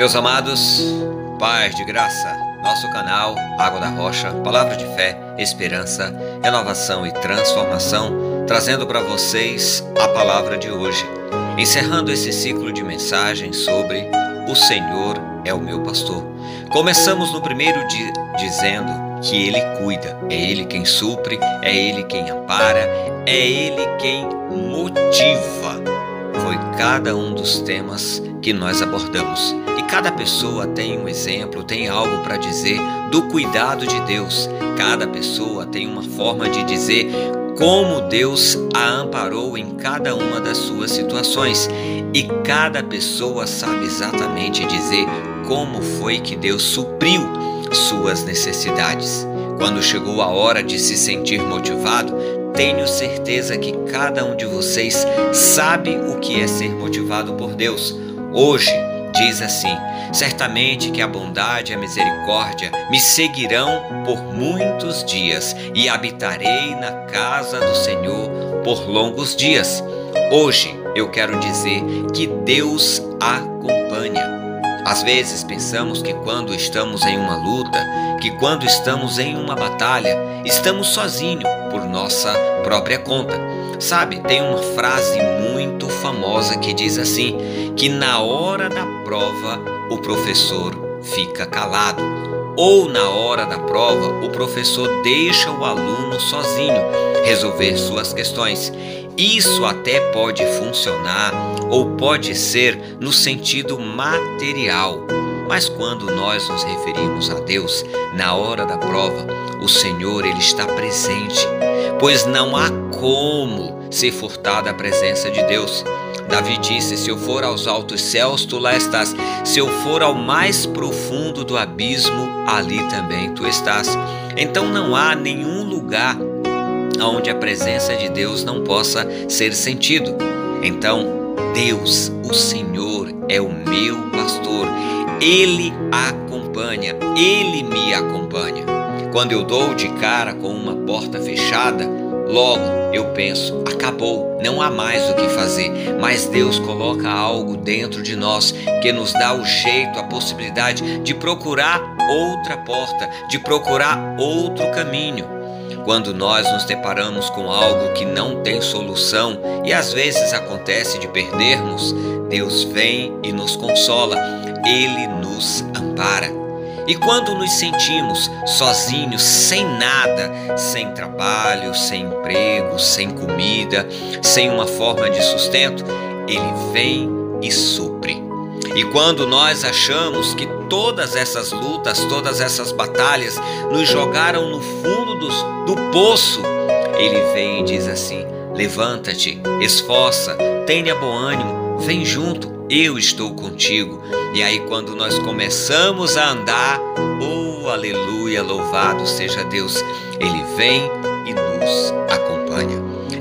Meus amados, paz de graça, nosso canal Água da Rocha, palavra de fé, esperança, renovação e transformação, trazendo para vocês a palavra de hoje, encerrando esse ciclo de mensagens sobre o Senhor é o meu pastor. Começamos no primeiro dia dizendo que Ele cuida, é Ele quem supre, é Ele quem ampara, é Ele quem motiva. Foi cada um dos temas que nós abordamos. E cada pessoa tem um exemplo, tem algo para dizer do cuidado de Deus. Cada pessoa tem uma forma de dizer como Deus a amparou em cada uma das suas situações. E cada pessoa sabe exatamente dizer como foi que Deus supriu suas necessidades. Quando chegou a hora de se sentir motivado, tenho certeza que cada um de vocês sabe o que é ser motivado por Deus. Hoje, diz assim: Certamente que a bondade e a misericórdia me seguirão por muitos dias e habitarei na casa do Senhor por longos dias. Hoje eu quero dizer que Deus acompanha. Às vezes pensamos que quando estamos em uma luta, que quando estamos em uma batalha, estamos sozinhos por nossa própria conta. Sabe, tem uma frase muito famosa que diz assim: que na hora da prova o professor fica calado, ou na hora da prova o professor deixa o aluno sozinho resolver suas questões. Isso até pode funcionar ou pode ser no sentido material. Mas quando nós nos referimos a Deus, na hora da prova, o Senhor ele está presente, pois não há como ser furtada a presença de Deus. Davi disse: Se eu for aos altos céus, tu lá estás. Se eu for ao mais profundo do abismo, ali também tu estás. Então não há nenhum lugar onde a presença de Deus não possa ser sentido. Então, Deus, o Senhor, é o meu pastor. Ele acompanha, ele me acompanha. Quando eu dou de cara com uma porta fechada, logo eu penso, acabou, não há mais o que fazer. Mas Deus coloca algo dentro de nós que nos dá o jeito, a possibilidade de procurar outra porta, de procurar outro caminho. Quando nós nos deparamos com algo que não tem solução e às vezes acontece de perdermos, Deus vem e nos consola, Ele nos ampara. E quando nos sentimos sozinhos, sem nada, sem trabalho, sem emprego, sem comida, sem uma forma de sustento, Ele vem e supre. E quando nós achamos que todas essas lutas, todas essas batalhas nos jogaram no fundo do, do poço, ele vem e diz assim: Levanta-te, esforça, tenha bom ânimo, vem junto, eu estou contigo. E aí, quando nós começamos a andar, oh aleluia, louvado seja Deus, ele vem e nos acompanha.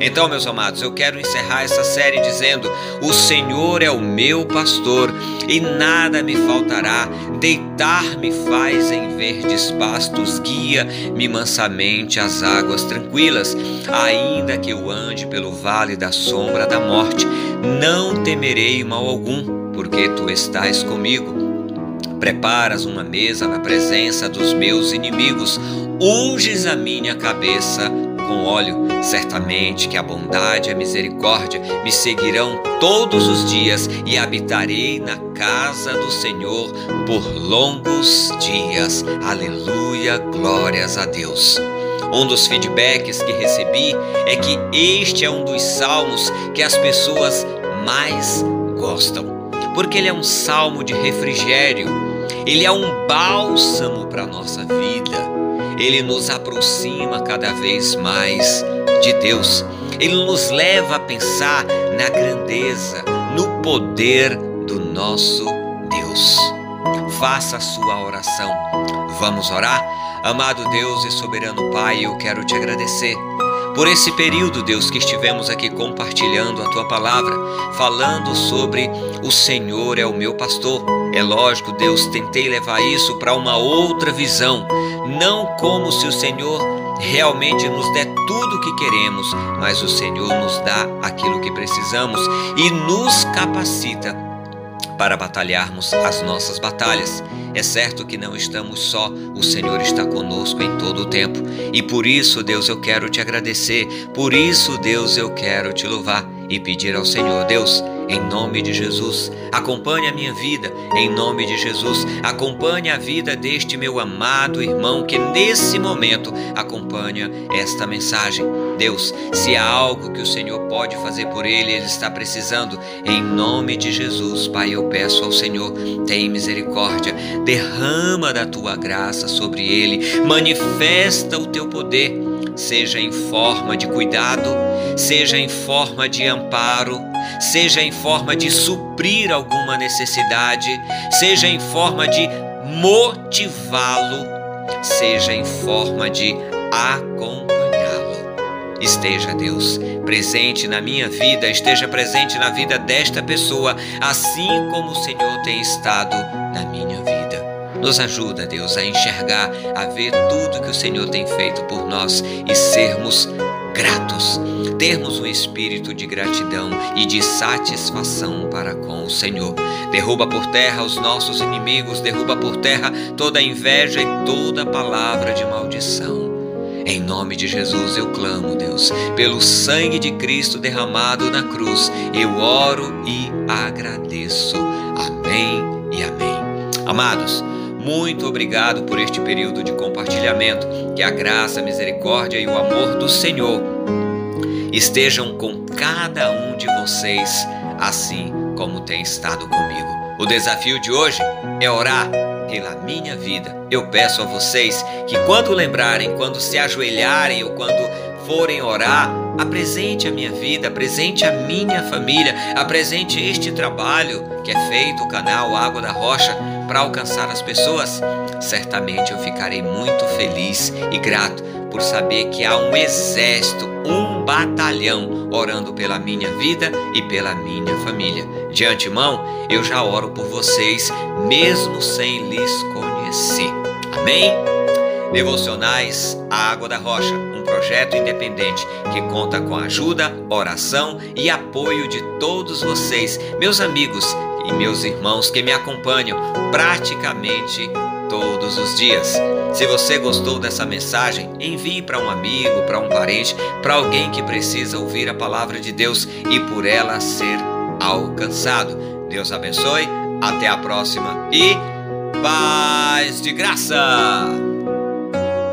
Então, meus amados, eu quero encerrar essa série dizendo: O Senhor é o meu pastor e nada me faltará. Deitar-me faz em verdes pastos, guia-me mansamente às águas tranquilas. Ainda que eu ande pelo vale da sombra da morte, não temerei mal algum, porque tu estás comigo. Preparas uma mesa na presença dos meus inimigos, unges a minha cabeça com óleo, certamente que a bondade e a misericórdia me seguirão todos os dias e habitarei na casa do Senhor por longos dias. Aleluia, glórias a Deus. Um dos feedbacks que recebi é que este é um dos salmos que as pessoas mais gostam, porque ele é um salmo de refrigério, ele é um bálsamo para a nossa vida ele nos aproxima cada vez mais de Deus. Ele nos leva a pensar na grandeza, no poder do nosso Deus. Faça a sua oração. Vamos orar? Amado Deus e soberano Pai, eu quero te agradecer por esse período, Deus, que estivemos aqui compartilhando a tua palavra, falando sobre o Senhor é o meu pastor. É lógico, Deus, tentei levar isso para uma outra visão, não como se o Senhor realmente nos der tudo o que queremos, mas o Senhor nos dá aquilo que precisamos e nos capacita para batalharmos as nossas batalhas. É certo que não estamos só, o Senhor está conosco em todo o tempo. E por isso, Deus, eu quero te agradecer, por isso, Deus, eu quero te louvar e pedir ao Senhor, Deus, em nome de Jesus. Acompanhe a minha vida, em nome de Jesus. Acompanhe a vida deste meu amado irmão que nesse momento acompanha esta mensagem. Deus, se há algo que o Senhor pode fazer por ele, ele está precisando, em nome de Jesus, Pai, eu peço ao Senhor, tem misericórdia, derrama da tua graça sobre ele, manifesta o teu poder, seja em forma de cuidado, seja em forma de amparo, seja em forma de suprir alguma necessidade, seja em forma de motivá-lo, seja em forma de acompanhá-lo. Esteja, Deus, presente na minha vida, esteja presente na vida desta pessoa, assim como o Senhor tem estado na minha vida. Nos ajuda, Deus, a enxergar, a ver tudo que o Senhor tem feito por nós e sermos gratos, termos um espírito de gratidão e de satisfação para com o Senhor. Derruba por terra os nossos inimigos, derruba por terra toda inveja e toda palavra de maldição. Em nome de Jesus eu clamo, Deus, pelo sangue de Cristo derramado na cruz, eu oro e agradeço. Amém e amém. Amados, muito obrigado por este período de compartilhamento. Que a graça, a misericórdia e o amor do Senhor estejam com cada um de vocês, assim como tem estado comigo. O desafio de hoje é orar pela minha vida. Eu peço a vocês que, quando lembrarem, quando se ajoelharem ou quando forem orar, apresente a minha vida, apresente a minha família, apresente este trabalho que é feito, o canal Água da Rocha, para alcançar as pessoas. Certamente eu ficarei muito feliz e grato por saber que há um exército, um batalhão orando pela minha vida e pela minha família. De antemão, eu já oro por vocês, mesmo sem lhes conhecer. Amém? Devocionais Água da Rocha, um projeto independente que conta com a ajuda, oração e apoio de todos vocês, meus amigos e meus irmãos que me acompanham praticamente todos os dias. Se você gostou dessa mensagem, envie para um amigo, para um parente, para alguém que precisa ouvir a palavra de Deus e por ela ser alcançado. Deus abençoe, até a próxima e paz de graça!